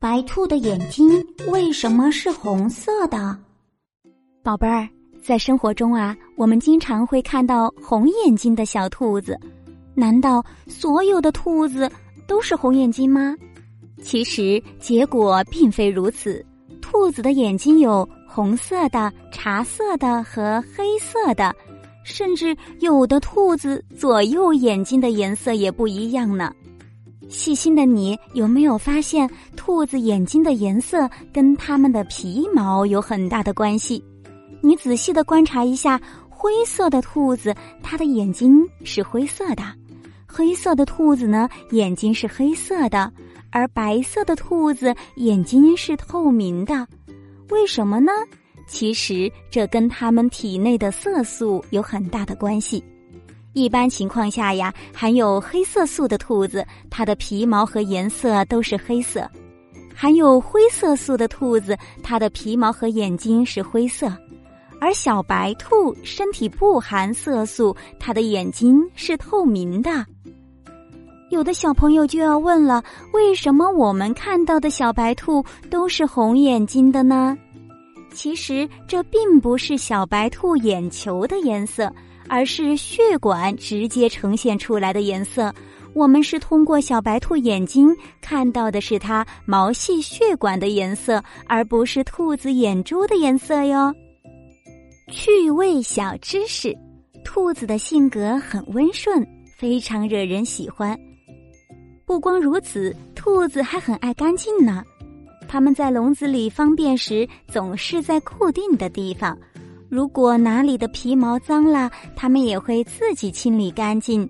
白兔的眼睛为什么是红色的？宝贝儿，在生活中啊，我们经常会看到红眼睛的小兔子。难道所有的兔子都是红眼睛吗？其实结果并非如此。兔子的眼睛有红色的、茶色的和黑色的，甚至有的兔子左右眼睛的颜色也不一样呢。细心的你有没有发现，兔子眼睛的颜色跟它们的皮毛有很大的关系？你仔细的观察一下，灰色的兔子，它的眼睛是灰色的；黑色的兔子呢，眼睛是黑色的；而白色的兔子眼睛是透明的。为什么呢？其实这跟它们体内的色素有很大的关系。一般情况下呀，含有黑色素的兔子，它的皮毛和颜色都是黑色；含有灰色素的兔子，它的皮毛和眼睛是灰色。而小白兔身体不含色素，它的眼睛是透明的。有的小朋友就要问了：为什么我们看到的小白兔都是红眼睛的呢？其实这并不是小白兔眼球的颜色。而是血管直接呈现出来的颜色，我们是通过小白兔眼睛看到的是它毛细血管的颜色，而不是兔子眼珠的颜色哟。趣味小知识：兔子的性格很温顺，非常惹人喜欢。不光如此，兔子还很爱干净呢。它们在笼子里方便时，总是在固定的地方。如果哪里的皮毛脏了，它们也会自己清理干净。